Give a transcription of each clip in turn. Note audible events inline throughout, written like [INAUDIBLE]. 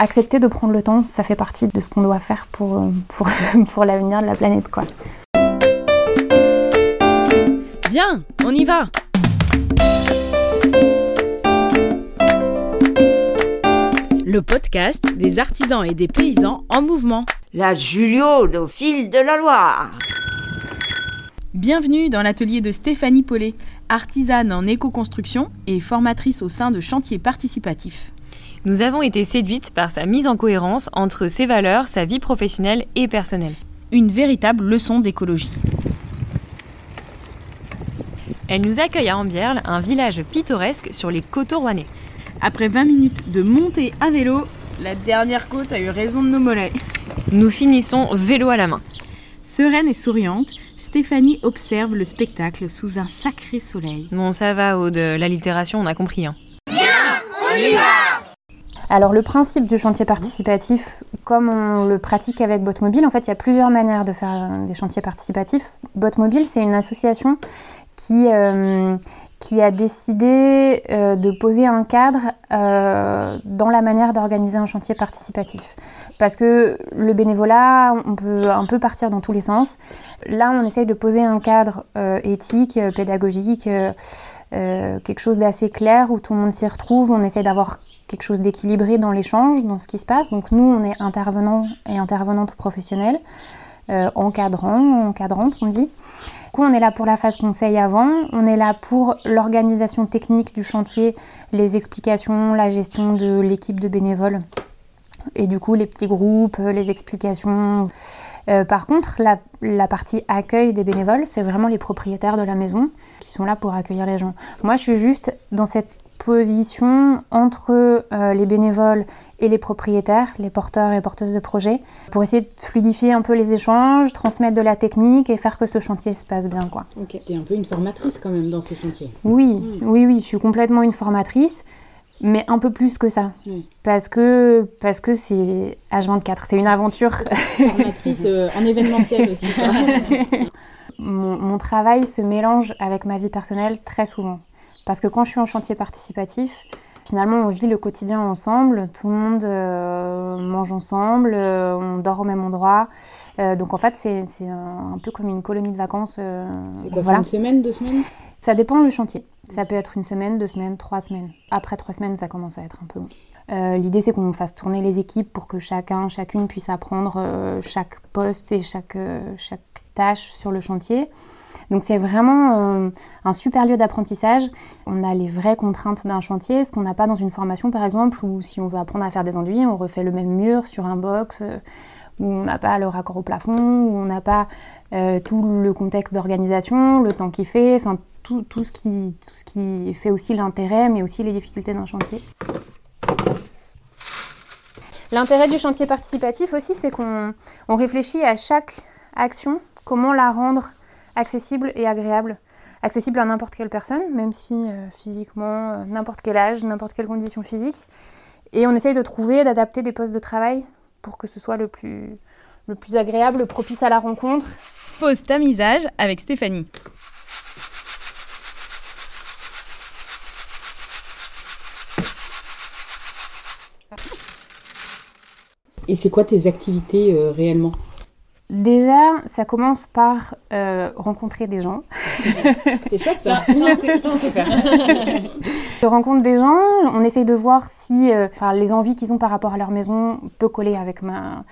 accepter de prendre le temps, ça fait partie de ce qu'on doit faire pour, pour, [LAUGHS] pour l'avenir de la planète. Quoi. Viens, on y va Le podcast des artisans et des paysans en mouvement. La Julio au fil de la Loire. Bienvenue dans l'atelier de Stéphanie Paulet, artisane en éco-construction et formatrice au sein de chantiers participatifs. Nous avons été séduites par sa mise en cohérence entre ses valeurs, sa vie professionnelle et personnelle. Une véritable leçon d'écologie. Elle nous accueille à Ambierle, un village pittoresque sur les coteaux rouennais. Après 20 minutes de montée à vélo, la dernière côte a eu raison de nos mollets. Nous finissons vélo à la main. Sereine et souriante, Stéphanie observe le spectacle sous un sacré soleil. Bon, ça va, Aude, l'allitération, on a compris. Hein. on y va alors le principe du chantier participatif, comme on le pratique avec Botmobile, en fait il y a plusieurs manières de faire des chantiers participatifs. Botmobile c'est une association qui, euh, qui a décidé euh, de poser un cadre euh, dans la manière d'organiser un chantier participatif. Parce que le bénévolat, on peut un peu partir dans tous les sens. Là, on essaye de poser un cadre éthique, pédagogique, quelque chose d'assez clair où tout le monde s'y retrouve. On essaye d'avoir quelque chose d'équilibré dans l'échange, dans ce qui se passe. Donc nous, on est intervenants et intervenantes professionnelles, euh, encadrants, encadrantes, on dit. Du coup, on est là pour la phase conseil avant, on est là pour l'organisation technique du chantier, les explications, la gestion de l'équipe de bénévoles et du coup les petits groupes, les explications. Euh, par contre, la, partie accueil des bénévoles, c'est vraiment les propriétaires de la maison qui sont là pour accueillir les gens. Moi, je suis juste dans cette position entre euh, les bénévoles et les propriétaires, les porteurs et porteuses de projets, pour essayer de fluidifier un peu les échanges, transmettre de la technique et faire que ce chantier se passe bien. Quoi. Ok, tu es un peu une formatrice quand même dans ce chantier. Oui, hmm. oui, oui, je suis complètement une formatrice, mais un peu plus que ça. Parce que parce que c'est H24, c'est une aventure. Formatrice euh, en événementiel aussi. [LAUGHS] mon, mon travail se mélange avec ma vie personnelle très souvent. Parce que quand je suis en chantier participatif, finalement, on vit le quotidien ensemble, tout le monde euh, mange ensemble, euh, on dort au même endroit. Euh, donc en fait, c'est un, peu comme une colonie de vacances. c'est quoi, une semaine, deux semaines? Ça dépend du chantier. Ça peut être une semaine, deux semaines, trois semaines. Après trois semaines, ça commence à être un peu long. L'idée, c'est qu'on fasse tourner les équipes pour que chacun, chacune puisse apprendre chaque poste et chaque, chaque tâche sur le chantier. Donc c'est vraiment euh, un super lieu d'apprentissage. On a les vraies contraintes d'un chantier, ce qu'on n'a pas dans une formation par exemple, où si on veut apprendre à faire des enduits, on refait le même mur sur un box, euh, où on n'a pas le raccord au plafond, où on n'a pas euh, tout le contexte d'organisation, le temps qu'il fait, enfin tout, tout, ce qui, tout ce qui fait aussi l'intérêt, mais aussi les difficultés d'un chantier. L'intérêt du chantier participatif aussi, c'est qu'on réfléchit à chaque action, comment la rendre accessible et agréable. Accessible à n'importe quelle personne, même si euh, physiquement, euh, n'importe quel âge, n'importe quelle condition physique. Et on essaye de trouver, d'adapter des postes de travail pour que ce soit le plus, le plus agréable, propice à la rencontre. Pose tamisage avec Stéphanie. Et c'est quoi tes activités euh, réellement? Déjà, ça commence par euh, rencontrer des gens. [LAUGHS] C'est chouette ça, ça, on sait faire. [LAUGHS] Je rencontre des gens, on essaye de voir si euh, les envies qu'ils ont par rapport à leur maison peut coller avec ma,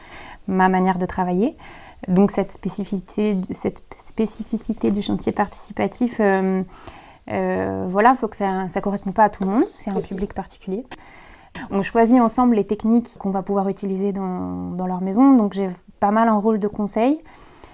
ma manière de travailler. Donc cette spécificité, cette spécificité du chantier participatif, euh, voilà, il faut que ça ne corresponde pas à tout le monde, c'est un public particulier. On choisit ensemble les techniques qu'on va pouvoir utiliser dans, dans leur maison. Donc j'ai pas mal un rôle de conseil.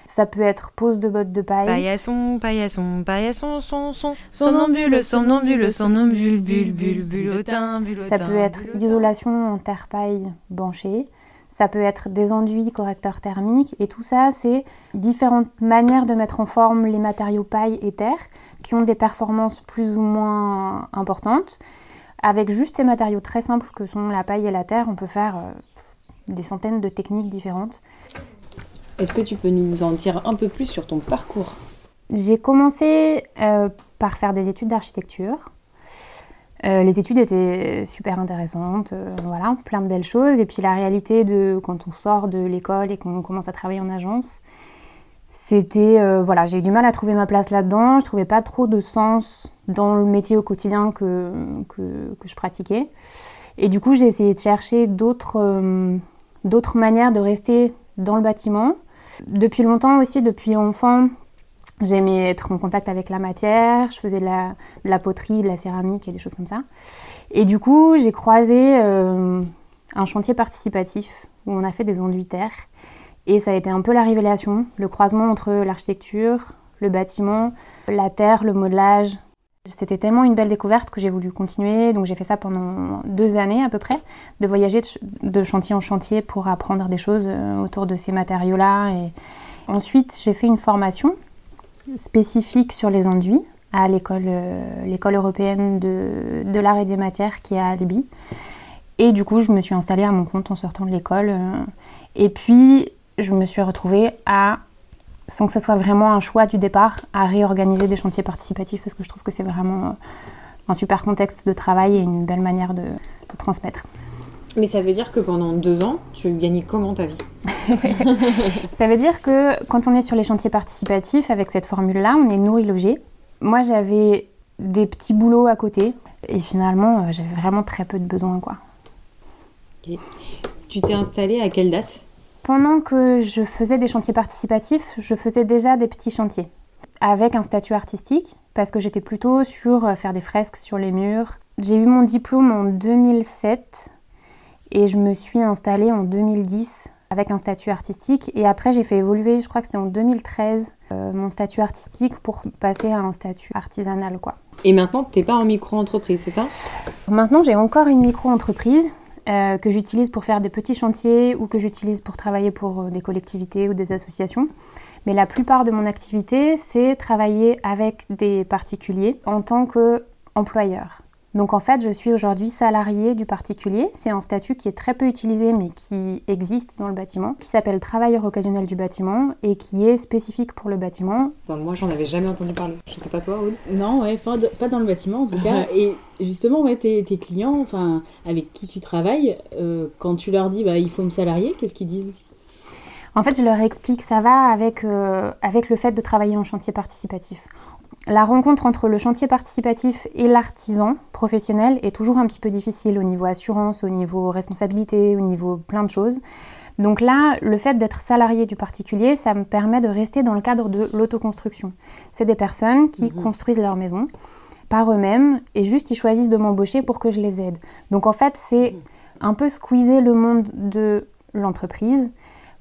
Ça peut être pose de bottes de paille. Paillasson, paillasson, paillasson, son, son. Somnambule, somnambule, somnambule, bulle, bulle, bulletin, bulletin. Ça peut être isolation en terre paille banchée. Ça peut être des enduits correcteurs thermiques. Et tout ça, c'est différentes manières de mettre en forme les matériaux paille et terre qui ont des performances plus ou moins importantes. Avec juste ces matériaux très simples que sont la paille et la terre, on peut faire euh, des centaines de techniques différentes. Est-ce que tu peux nous en dire un peu plus sur ton parcours? J'ai commencé euh, par faire des études d'architecture. les études étaient super intéressantes, voilà, plein de belles choses. Et puis la réalité de quand on sort de l'école et qu'on commence à travailler en agence, c'était voilà, j'ai eu du mal à trouver ma place là-dedans. Je trouvais pas trop de sens dans le métier au quotidien que, que, que je pratiquais. Et du coup, j'ai essayé de chercher d'autres d'autres manières de rester dans le bâtiment. Depuis longtemps aussi, depuis enfant, j'aimais être en contact avec la matière, je faisais de la, poterie, de la céramique et des choses comme ça. Et du coup, j'ai croisé euh, un chantier participatif où on a fait des enduits. Et ça a été un peu la révélation, le croisement entre l'architecture, le bâtiment, la terre, le modelage, c'était tellement une belle découverte que j'ai voulu continuer. Donc j'ai fait ça pendant deux années à peu près, de voyager de chantier en chantier pour apprendre des choses euh, autour de ces matériaux-là. Et ensuite, j'ai fait une formation spécifique sur les enduits à l'école, euh, l'école européenne de, de l'art et des matières qui est à Albi. Et du coup, je me suis installée à mon compte en sortant de l'école. Euh. Et puis, je me suis retrouvée à sans que ce soit vraiment un choix du départ, à réorganiser des chantiers participatifs parce que je trouve que c'est vraiment euh, un super contexte de travail et une belle manière de, transmettre. Mais ça veut dire que pendant deux ans, tu gagnais comment ta vie? [LAUGHS] Ça veut dire que quand on est sur les chantiers participatifs, avec cette formule-là, on est nourri-logé. Moi, j'avais des petits boulots à côté et finalement, euh, j'avais vraiment très peu de besoins. Quoi. Tu t'es installée à quelle date? Pendant que je faisais des chantiers participatifs, je faisais déjà des petits chantiers avec un statut artistique parce que j'étais plutôt sur euh, faire des fresques sur les murs. J'ai eu mon diplôme en 2007 et je me suis installée en 2010 avec un statut artistique et après j'ai fait évoluer, je crois que c'était en 2013, euh, mon statut artistique pour passer à un statut artisanal quoi. Et maintenant, tu n'es pas en micro-entreprise, c'est ça? Maintenant, j'ai encore une micro-entreprise euh, que j'utilise pour faire des petits chantiers ou que j'utilise pour travailler pour euh, des collectivités ou des associations. Mais la plupart de mon activité, c'est travailler avec des particuliers en tant qu'employeur. Donc en fait, je suis aujourd'hui salarié du particulier. C'est un statut qui est très peu utilisé mais qui existe dans le bâtiment, qui s'appelle travailleur occasionnel du bâtiment et qui est spécifique pour le bâtiment. moi, j'en avais jamais entendu parler. Je sais pas toi, Aude Non, ouais, pas, pas, dans le bâtiment en tout cas. et justement, ouais, tes, tes, clients, enfin, avec qui tu travailles, euh, quand tu leur dis bah, il faut me salarier, qu'est-ce qu'ils disent? En fait, je leur explique ça va avec, euh, avec le fait de travailler en chantier participatif la rencontre entre le chantier participatif et l'artisan professionnel est toujours un petit peu difficile au niveau assurance, au niveau responsabilité, au niveau plein de choses. Donc là, le fait d'être salarié du particulier, ça me permet de rester dans le cadre de l'autoconstruction. C'est des personnes qui mhm. construisent leur maison par eux-mêmes et juste ils choisissent de m'embaucher pour que je les aide. Donc en fait, c'est mhm. un peu squeezer le monde de l'entreprise,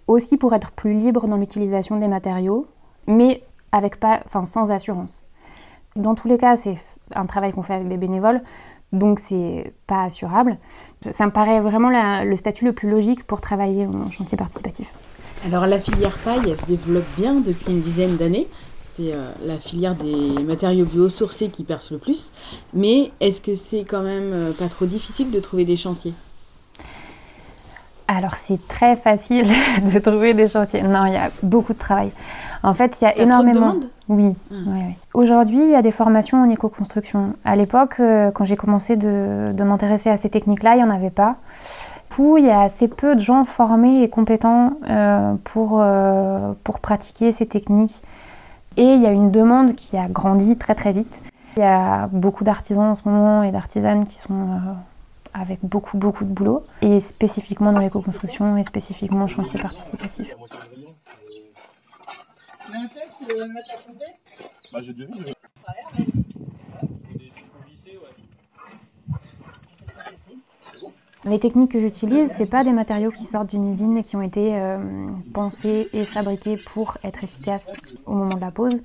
aussi pour être plus libre dans l'utilisation des matériaux, mais avec pas, enfin, sans assurance. Dans tous les cas, c'est un travail qu'on fait avec des bénévoles, donc c'est pas assurable. Ça me paraît vraiment le statut le plus logique pour travailler en chantier participatif. Alors la filière paille, elle se développe bien depuis une dizaine d'années. C'est euh, la filière des matériaux biosourcés qui perce le plus. Mais est-ce que c'est quand même euh, pas trop difficile de trouver des chantiers? Alors c'est très facile [LAUGHS] de trouver des chantiers. Non, il y a beaucoup de travail. En fait, il y a, énormément. de oui. Ah. oui, oui. Aujourd'hui, il y a des formations en éco-construction. À l'époque, euh, quand j'ai commencé de, m'intéresser à ces techniques-là, il n'y en avait pas. Pour, il y a assez peu de gens formés et compétents euh, pour, euh, pour pratiquer ces techniques. Et il y a une demande qui a grandi très très vite. Il y a beaucoup d'artisans en ce moment et d'artisanes qui sont avec beaucoup, beaucoup de boulot, et spécifiquement dans l'éco-construction et spécifiquement en chantier participatif. Les techniques que j'utilise, c'est pas des matériaux qui sortent d'une usine et qui ont été euh, pensés et fabriqués pour être efficaces au moment de la pose.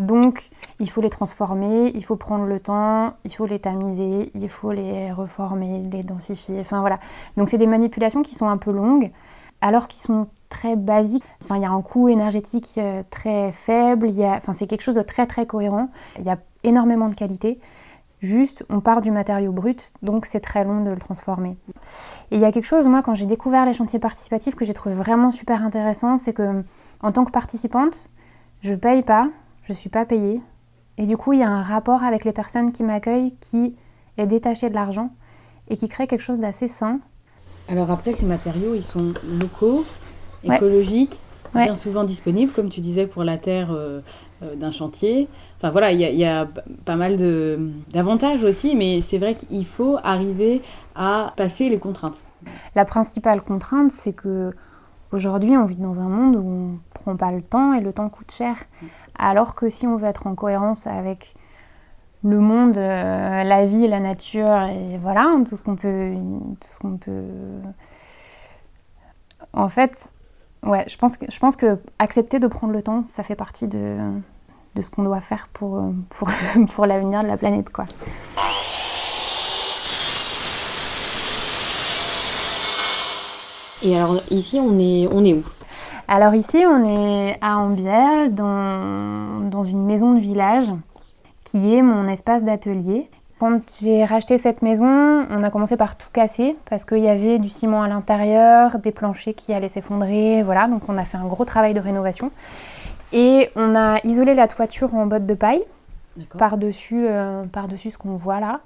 Donc, il faut les transformer, il faut prendre le temps, il faut les tamiser, il faut les reformer, les densifier. Enfin voilà. Donc, c'est des manipulations qui sont un peu longues, alors qu'ils sont très basiques. Enfin, il y a un coût énergétique euh, très faible. Il y a... Enfin, c'est quelque chose de très très cohérent. Il y a énormément de qualité. Juste, on part du matériau brut, donc c'est très long de le transformer. Et il y a quelque chose, moi, quand j'ai découvert les chantiers participatifs, que j'ai trouvé vraiment super intéressant, c'est que en tant que participante, je paye pas, je suis pas payée. Et du coup, il y a un rapport avec les personnes qui m'accueillent qui est détaché de l'argent et qui crée quelque chose d'assez sain. Alors après, ces matériaux, ils sont locaux, Ouais. écologiques, Ouais. bien souvent disponibles, comme tu disais, pour la terre euh, euh, d'un chantier. Enfin voilà, il y y a pas mal d'avantages aussi, mais c'est vrai qu'il faut arriver à passer les contraintes. La principale contrainte, c'est que aujourd'hui, on vit dans un monde où on prend pas le temps et le temps coûte cher. Alors que si on veut être en cohérence avec le monde, euh, la vie, la nature et voilà tout ce qu'on peut, tout ce qu'on peut. En fait, ouais, je pense que je pense que accepter de prendre le temps, ça fait partie de ce qu'on doit faire [LAUGHS] pour l'avenir de la planète, quoi. Et alors ici, on est où? Alors ici, on est à Ambière, dans, dans une maison de village, qui est mon espace d'atelier. Quand j'ai racheté cette maison, on a commencé par tout casser, parce qu'il y avait du ciment à l'intérieur, des planchers qui allaient s'effondrer, voilà, donc on a fait un gros travail de rénovation. Et on a isolé la toiture en bottes de paille, par-dessus euh, par-dessus ce qu'on voit là.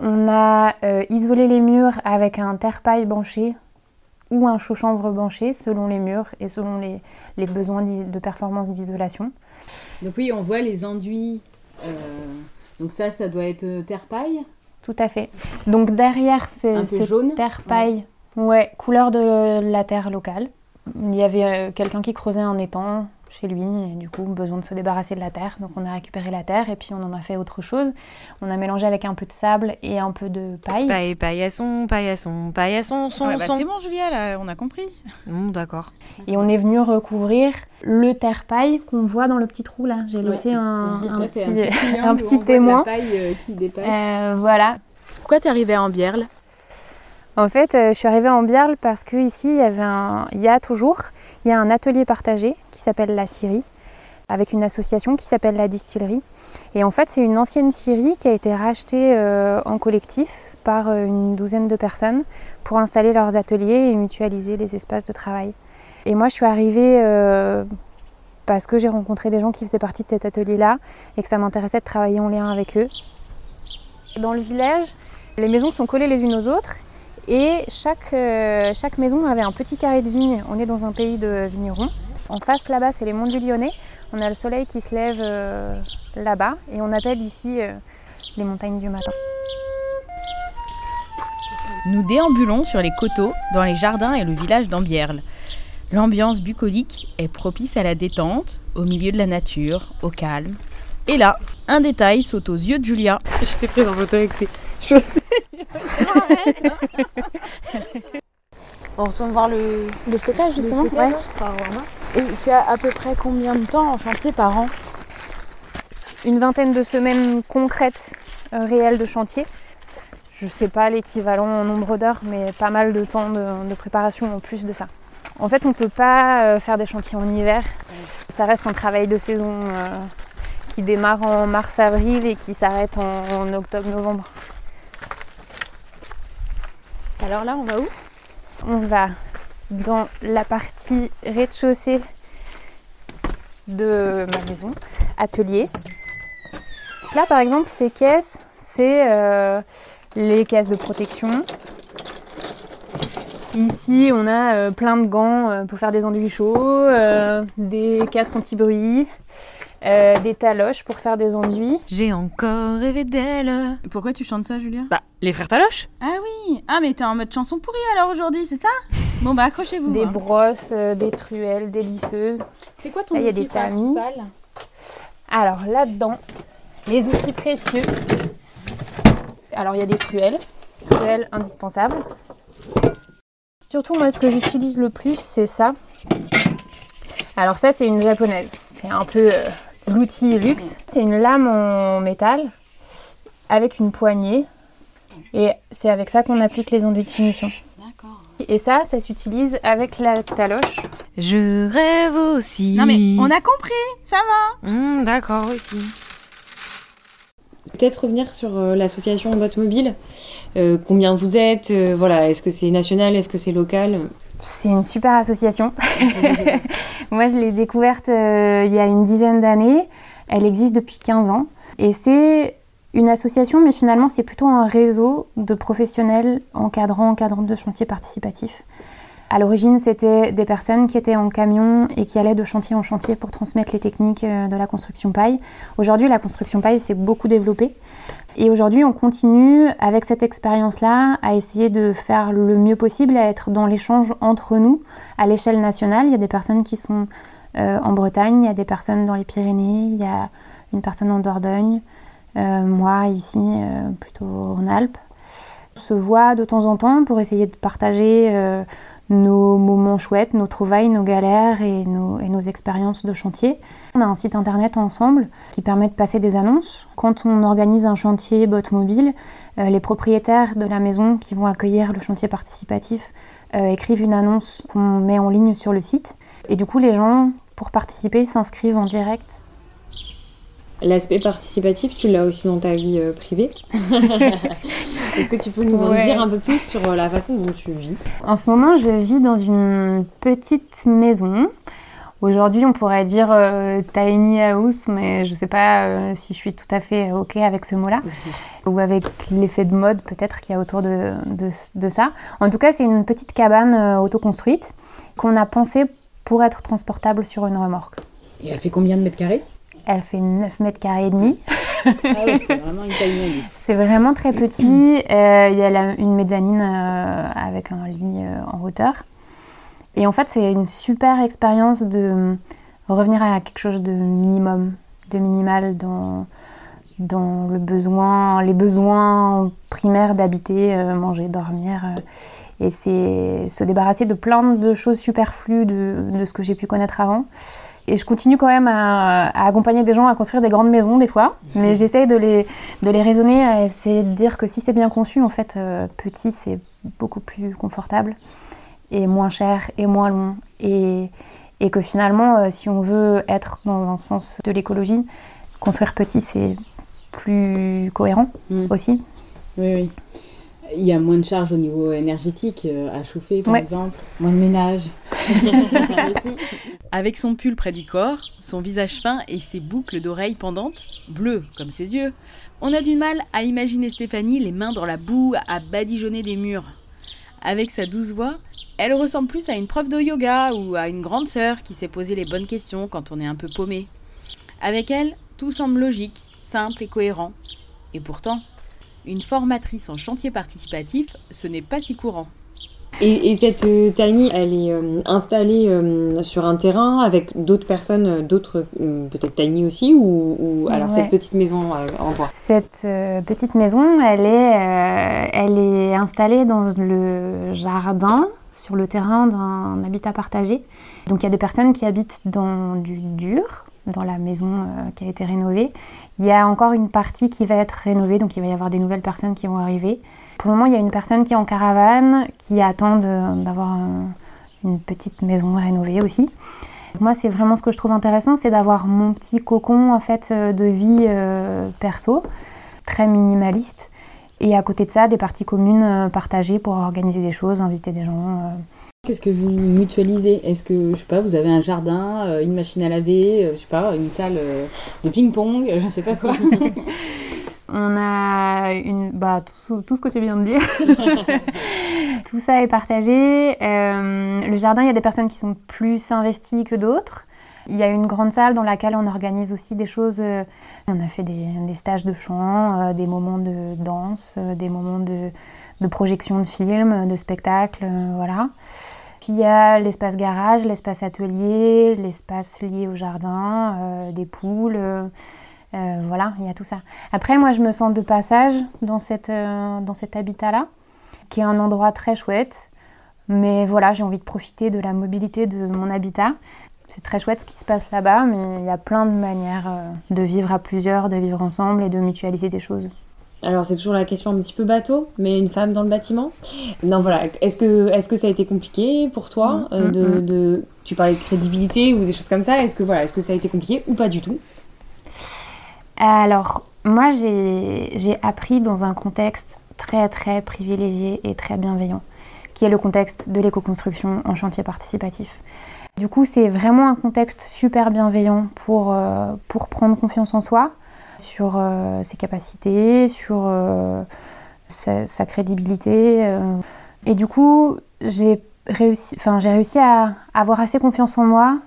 On a euh, isolé les murs avec un terre-paille banché ou un chaud-chanvre banché selon les murs et selon les, les besoins de performance d'isolation. Donc oui, on voit les enduits. euh, donc ça, ça doit être euh, terre-paille, Tout à fait. Donc derrière c'est ce terre-paille, ouais. couleur de la terre locale. Il y avait euh, quelqu'un qui creusait un étang chez lui et du coup besoin de se débarrasser de la terre. Donc on a récupéré la terre et puis on en a fait autre chose. On a mélangé avec un peu de sable et un peu de paille. Paille, paillasson, paillasson, paillasson, son, Ouais, bah, son. c'est bon, Julia, là, on a compris. Bon, d'accord. Et on est venu recouvrir le terre-paille qu'on voit dans le petit trou là. J'ai Ouais. laissé un, un petit, un petit voit de témoin. La paille euh, qui dépasse. Euh, voilà. Pourquoi t'es arrivée à Ambierle En fait, euh, je suis arrivée en Bierle parce que ici, il y avait il y a toujours, il y a un atelier partagé qui s'appelle la Syrie, avec une association qui s'appelle la Distillerie. Et en fait, c'est une ancienne scierie qui a été rachetée euh, en collectif par euh, une douzaine de personnes pour installer leurs ateliers et mutualiser les espaces de travail. Et moi, je suis arrivée parce que j'ai rencontré des gens qui faisaient partie de cet atelier-là et que ça m'intéressait de travailler en lien avec eux. Dans le village, les maisons sont collées les unes aux autres et chaque, euh, chaque maison avait un petit carré de vigne. On est dans un pays de vignerons. En face là-bas, c'est les monts du Lyonnais. On a le soleil qui se lève euh, là-bas et on appelle ici euh, les montagnes du matin. Nous déambulons sur les coteaux, dans les jardins et le village d'Ambierle. L'ambiance bucolique est propice à la détente, au milieu de la nature, au calme. Et là, un détail saute aux yeux de Julia. Je t'ai prise en photo avec tes chaussettes. [LAUGHS] On retourne voir le, le stockage justement. Ouais. Et c'est à, à peu près combien de temps en chantier par an? Une vingtaine de semaines concrètes, euh, réelles de chantier. Je sais pas l'équivalent en nombre d'heures, mais pas mal de temps de, de préparation en plus de ça. En fait, on peut pas euh, faire des chantiers en hiver. Ça reste un travail de saison euh, qui démarre en mars-avril et qui s'arrête en, en octobre-novembre. Alors là, on va où? On va dans la partie rez-de-chaussée de ma maison, atelier. Là, par exemple, ces caisses, c'est euh, les caisses de protection. Ici, on a euh, plein de gants euh, pour faire des enduits chauds, des casques anti-bruit, euh, des taloches pour faire des enduits. J'ai encore rêvé d'elle. Pourquoi tu chantes ça, Julia Bah, les frères Taloche Ah oui Ah, mais t'es en mode chanson pourrie alors aujourd'hui, c'est ça Bon, bah accrochez-vous. Des hein. brosses, euh, des truelles, des lisseuses. C'est quoi ton Là, il y a outil des tamis. principal Alors là-dedans, les outils précieux. Alors il y a des truelles, truelles indispensables. Surtout moi ce que j'utilise le plus c'est ça. Alors ça c'est une japonaise, c'est un peu euh, l'outil luxe. C'est une lame en métal avec une poignée et c'est avec ça qu'on applique les enduits de finition. D'accord. Et ça, ça s'utilise avec la taloche. Je rêve aussi. Non, mais on a compris, ça va Hmm, d'accord aussi. Peut-être revenir sur euh, l'association Botte Mobile. Euh, combien vous êtes euh, Voilà, est-ce que c'est national Est-ce que c'est local? C'est une super association. [LAUGHS] [LAUGHS] Moi, je l'ai découverte euh, il y a une dizaine d'années. Elle existe depuis 15 ans. Et c'est une association, mais finalement c'est plutôt un réseau de professionnels encadrants, encadrantes de chantiers participatifs. À l'origine, c'était des personnes qui étaient en camion et qui allaient de chantier en chantier pour transmettre les techniques euh, de la construction paille. Aujourd'hui, la construction paille s'est beaucoup développée. Et aujourd'hui, on continue avec cette expérience-là à essayer de faire le mieux possible, à être dans l'échange entre nous à l'échelle nationale. Il y a des personnes qui sont euh, en Bretagne, il y a des personnes dans les Pyrénées, il y a une personne en Dordogne, euh, moi ici plutôt en Alpes. On se voit de temps en temps pour essayer de partager nos moments chouettes, nos trouvailles, nos galères et nos, expériences de chantier. On a un site internet ensemble qui permet de passer des annonces. Quand on organise un chantier bot mobile, euh, les propriétaires de la maison qui vont accueillir le chantier participatif euh, écrivent une annonce qu'on met en ligne sur le site. Et du coup, les gens, pour participer, s'inscrivent en direct L'aspect participatif, tu l'as aussi dans ta vie euh, privée. [LAUGHS] Est-ce que tu peux nous en dire un peu plus sur euh, la façon dont tu vis? En ce moment, je vis dans une petite maison. Aujourd'hui, on pourrait dire euh, tiny house, mais je ne sais pas si je suis tout à fait OK avec ce mot-là. Ou avec l'effet de mode peut-être qu'il y a autour de, de, ça. En tout cas, c'est une petite cabane autoconstruite qu'on a pensée pour être transportable sur une remorque. Et elle fait combien de mètres carrés? Elle fait 9 mètres carrés et demi. ah c'est [LAUGHS] vraiment une taille C'est vraiment très petit. Euh, il y a une mezzanine euh, avec un lit euh, en hauteur. Et en fait, c'est une super expérience de revenir à quelque chose de minimum, de minimal dans, dans le besoin, les besoins primaires d'habiter, manger, dormir. et c'est se débarrasser de plein de choses superflues de, de ce que j'ai pu connaître avant. Et je continue quand même à, accompagner des gens à construire des grandes maisons des fois, mais j'essaye de les, de les raisonner, à essayer de dire que si c'est bien conçu, en fait, euh, petit, c'est beaucoup plus confortable et moins cher et moins long. Et, et que finalement, euh, si on veut être dans un sens de l'écologie, construire petit, c'est plus cohérent mm. aussi. Oui, oui. Il y a moins de charges au niveau énergétique euh, à chauffer, par exemple. Moins de ménage. [LAUGHS] Avec son pull près du corps, son visage fin et ses boucles d'oreilles pendantes, bleues comme ses yeux, on a du mal à imaginer Stéphanie les mains dans la boue à badigeonner des murs. Avec sa douce voix, elle ressemble plus à une prof de yoga ou à une grande sœur qui sait poser les bonnes questions quand on est un peu paumé. Avec elle, tout semble logique, simple et cohérent. Et pourtant, une formatrice en chantier participatif, ce n'est pas si courant. Et, cette euh, tiny, elle est euh, installée euh, sur un terrain avec d'autres personnes, d'autres peut-être tiny aussi, ou, alors cette petite maison en bois? Cette petite maison, elle est, elle est installée dans le jardin, sur le terrain d'un habitat partagé. Donc il y a des personnes qui habitent dans du dur, dans la maison euh, qui a été rénovée. Il y a encore une partie qui va être rénovée, donc il va y avoir des nouvelles personnes qui vont arriver. Pour le moment, il y a une personne qui est en caravane, qui attend d'avoir une petite maison rénovée aussi. Moi, c'est vraiment ce que je trouve intéressant, c'est d'avoir mon petit cocon en fait euh, de vie euh, perso, très minimaliste, et à côté de ça, des parties communes partagées pour organiser des choses, inviter des gens. Qu'est-ce que vous mutualisez? Est-ce que, je sais pas, vous avez un jardin, euh, une machine à laver, euh, je sais pas, une salle euh, de ping-pong, je sais pas quoi? [LAUGHS] On a une, bah, tout, tout, ce que tu viens de dire. [LAUGHS] tout ça est partagé. le jardin, il y a des personnes qui sont plus investies que d'autres. Il y a une grande salle dans laquelle on organise aussi des choses. On a fait des, stages de chant, des moments de danse, des moments de, projection de films, de spectacles, euh, voilà. Puis il y a l'espace garage, l'espace atelier, l'espace lié au jardin, euh, des poules. Euh, voilà, il y a tout ça. Après, moi, je me sens de passage dans, cette, dans cet habitat-là, qui est un endroit très chouette. Mais voilà, j'ai envie de profiter de la mobilité de mon habitat. C'est très chouette ce qui se passe là-bas, mais il y a plein de manières de vivre à plusieurs, de vivre ensemble et de mutualiser des choses. Alors c'est toujours la question un petit peu bateau, mais une femme dans le bâtiment? Non voilà, est-ce que, est que ça a été compliqué pour toi mm, euh, mm, mm. de, Tu parlais de crédibilité ou des choses comme ça. Est-ce que, voilà, est -ce que ça a été compliqué ou pas du tout? Alors moi j'ai appris dans un contexte très très privilégié et très bienveillant, qui est le contexte de l'éco-construction en chantier participatif. Du coup c'est vraiment un contexte super bienveillant pour, euh, pour prendre confiance en soi sur euh, ses capacités, sur euh, sa, crédibilité. Et du coup, j'ai réussi, j'ai réussi à avoir assez confiance en moi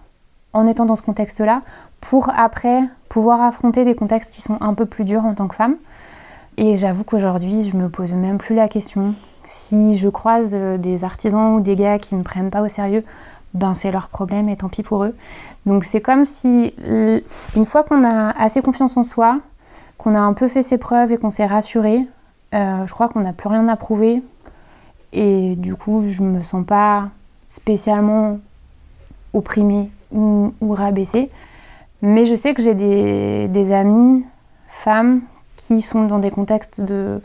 en étant dans ce contexte-là pour après pouvoir affronter des contextes qui sont un peu plus durs en tant que femme. Et j'avoue qu'aujourd'hui, je me pose même plus la question. Si je croise des artisans ou des gars qui me prennent pas au sérieux, ben c'est leur problème et tant pis pour eux. Donc c'est comme si une fois qu'on a assez confiance en soi, qu'on a un peu fait ses preuves et qu'on s'est rassuré, euh, je crois qu'on n'a plus rien à prouver. Et du coup, je me sens pas spécialement opprimée ou, rabaissée. Mais je sais que j'ai des, des amies, femmes, qui sont dans des contextes de,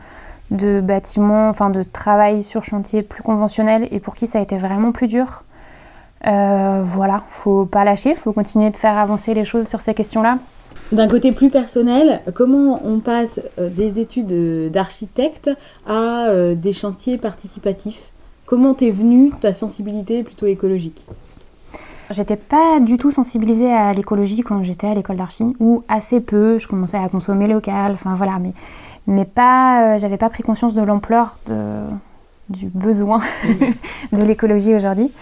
de bâtiments, enfin de travail sur chantier plus conventionnel et pour qui ça a été vraiment plus dur. Euh, voilà, faut pas lâcher, faut continuer de faire avancer les choses sur ces questions-là. D'un côté plus personnel, comment on passe euh, des études d'architecte à euh, des chantiers participatifs? Comment t'es venue ta sensibilité plutôt écologique? J'étais pas du tout sensibilisée à l'écologie quand j'étais à l'école d'archi, ou assez peu. Je commençais à consommer local, enfin voilà, mais, mais pas, euh, j'avais pas pris conscience de l'ampleur du besoin [LAUGHS] de l'écologie aujourd'hui.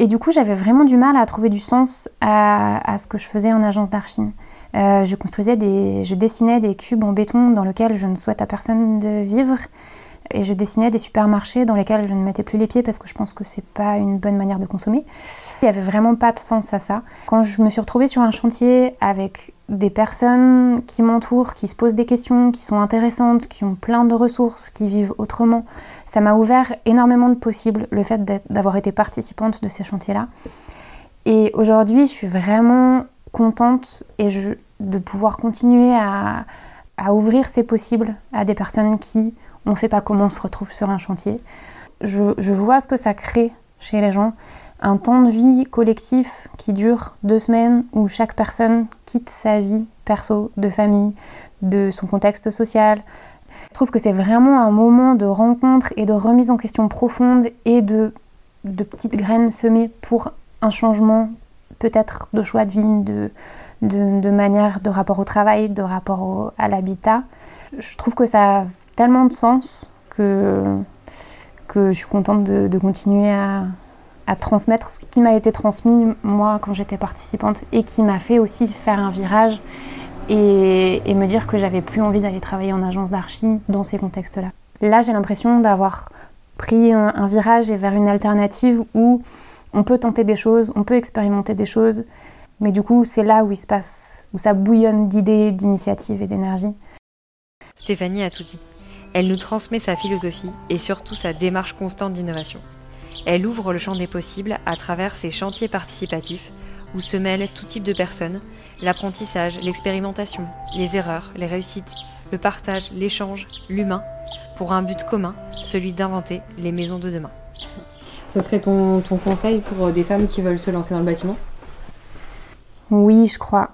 Et du coup, j'avais vraiment du mal à trouver du sens à, ce que je faisais en agence d'archi. Euh, je construisais des, je dessinais des cubes en béton dans lesquels je ne souhaite à personne de vivre. Et je dessinais des supermarchés dans lesquels je ne mettais plus les pieds parce que je pense que c'est pas une bonne manière de consommer. Il n'y avait vraiment pas de sens à ça. Quand je me suis retrouvée sur un chantier avec des personnes qui m'entourent, qui se posent des questions, qui sont intéressantes, qui ont plein de ressources, qui vivent autrement, ça m'a ouvert énormément de possibles le fait d'avoir été participante de ces chantiers-là. Et aujourd'hui, je suis vraiment contente et de pouvoir continuer à, ouvrir ces possibles à des personnes qui, on ne sait pas comment, se retrouvent sur un chantier. Je, vois ce que ça crée chez les gens. Un temps de vie collectif qui dure deux semaines où chaque personne quitte sa vie perso, de famille, de son contexte social, je trouve que c'est vraiment un moment de rencontre et de remise en question profonde et de, petites graines semées pour un changement peut-être de choix de vie, de, manière de rapport au travail, de rapport à l'habitat. Je trouve que ça tellement de sens que, que je suis contente de, continuer à, à, transmettre ce qui m'a été transmis moi quand j'étais participante et qui m'a fait aussi faire un virage et, me dire que j'avais plus envie d'aller travailler en agence d'archi dans ces contextes-là. Là, j'ai l'impression d'avoir pris un, virage et vers une alternative où on peut tenter des choses, on peut expérimenter des choses, mais du coup, c'est là où il se passe, où ça bouillonne d'idées, d'initiatives et d'énergie. Stéphanie a tout dit. Elle nous transmet sa philosophie et surtout sa démarche constante d'innovation. Elle ouvre le champ des possibles à travers ses chantiers participatifs où se mêlent tout type de personnes, l'apprentissage, l'expérimentation, les erreurs, les réussites, le partage, l'échange, l'humain, pour un but commun, celui d'inventer les maisons de demain. Ce serait ton, ton conseil pour euh, des femmes qui veulent se lancer dans le bâtiment? Oui, je crois.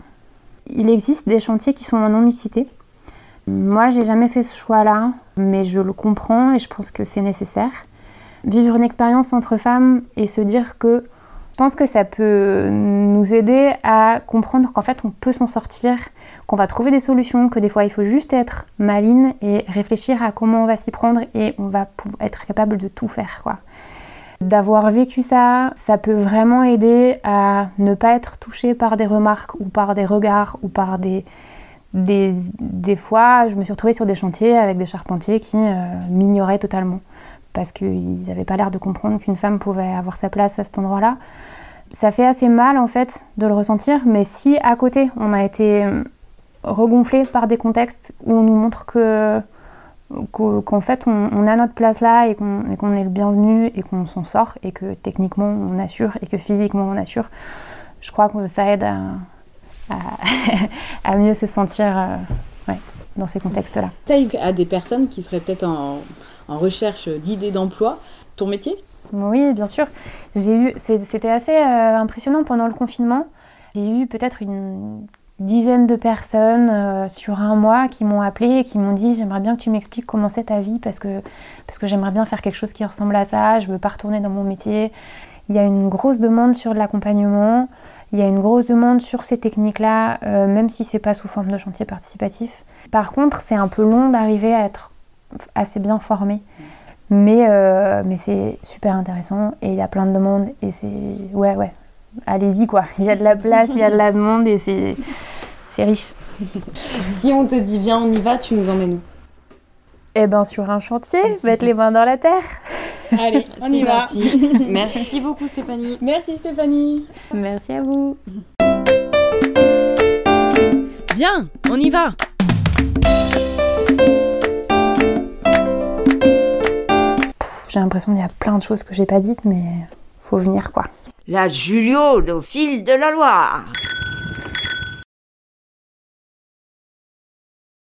Il existe des chantiers qui sont en non-mixité. Moi, j'ai jamais fait ce choix-là, mais je le comprends et je pense que c'est nécessaire. Vivre une expérience entre femmes et se dire que je pense que ça peut nous aider à comprendre qu'en fait on peut s'en sortir, qu'on va trouver des solutions, que des fois il faut juste être maline et réfléchir à comment on va s'y prendre et on va être capable de tout faire quoi. D'avoir vécu ça, ça peut vraiment aider à ne pas être touché par des remarques ou par des regards ou par des, des, fois, je me suis retrouvée sur des chantiers avec des charpentiers qui euh, m'ignoraient totalement parce qu'ils n'avaient pas l'air de comprendre qu'une femme pouvait avoir sa place à cet endroit-là. Ça fait assez mal en fait de le ressentir, mais si à côté on a été euh, regonflé par des contextes où on nous montre que qu'en fait on, a notre place là et qu'on est le bienvenu et qu'on s'en sort et que techniquement on assure et que physiquement on assure, je crois que ça aide à, [LAUGHS] mieux se sentir euh, dans ces contextes-là. Tu à des personnes qui seraient peut-être en en recherche d'idées d'emploi. Ton métier? Oui, bien sûr. J'ai eu, c'était assez euh, impressionnant pendant le confinement. J'ai eu peut-être une dizaine de personnes euh, sur un mois qui m'ont appelé et qui m'ont dit j'aimerais bien que tu m'expliques comment c'est ta vie parce que, parce que j'aimerais bien faire quelque chose qui ressemble à ça, je veux pas retourner dans mon métier. Il y a une grosse demande sur l'accompagnement. Il y a une grosse demande sur ces techniques-là, euh, même si c'est pas sous forme de chantier participatif. Par contre, c'est un peu long d'arriver à être assez bien formé. Mais, euh, mais c'est super intéressant et il y a plein de demandes et c'est... Ouais, ouais. Allez-y quoi. [LAUGHS] Il y a de la place, il y a de la demande et c'est, c'est riche. [LAUGHS] Si on te dit viens, on y va, tu nous emmènes où? Eh ben sur un chantier, mettre les mains dans la terre. Allez, on y va. parti. [LAUGHS] Merci beaucoup Stéphanie. Merci Stéphanie. Merci à vous. Viens, on y va J'ai l'impression qu'il y a plein de choses que j'ai pas dites, mais faut venir quoi. La Julio au fil de la Loire.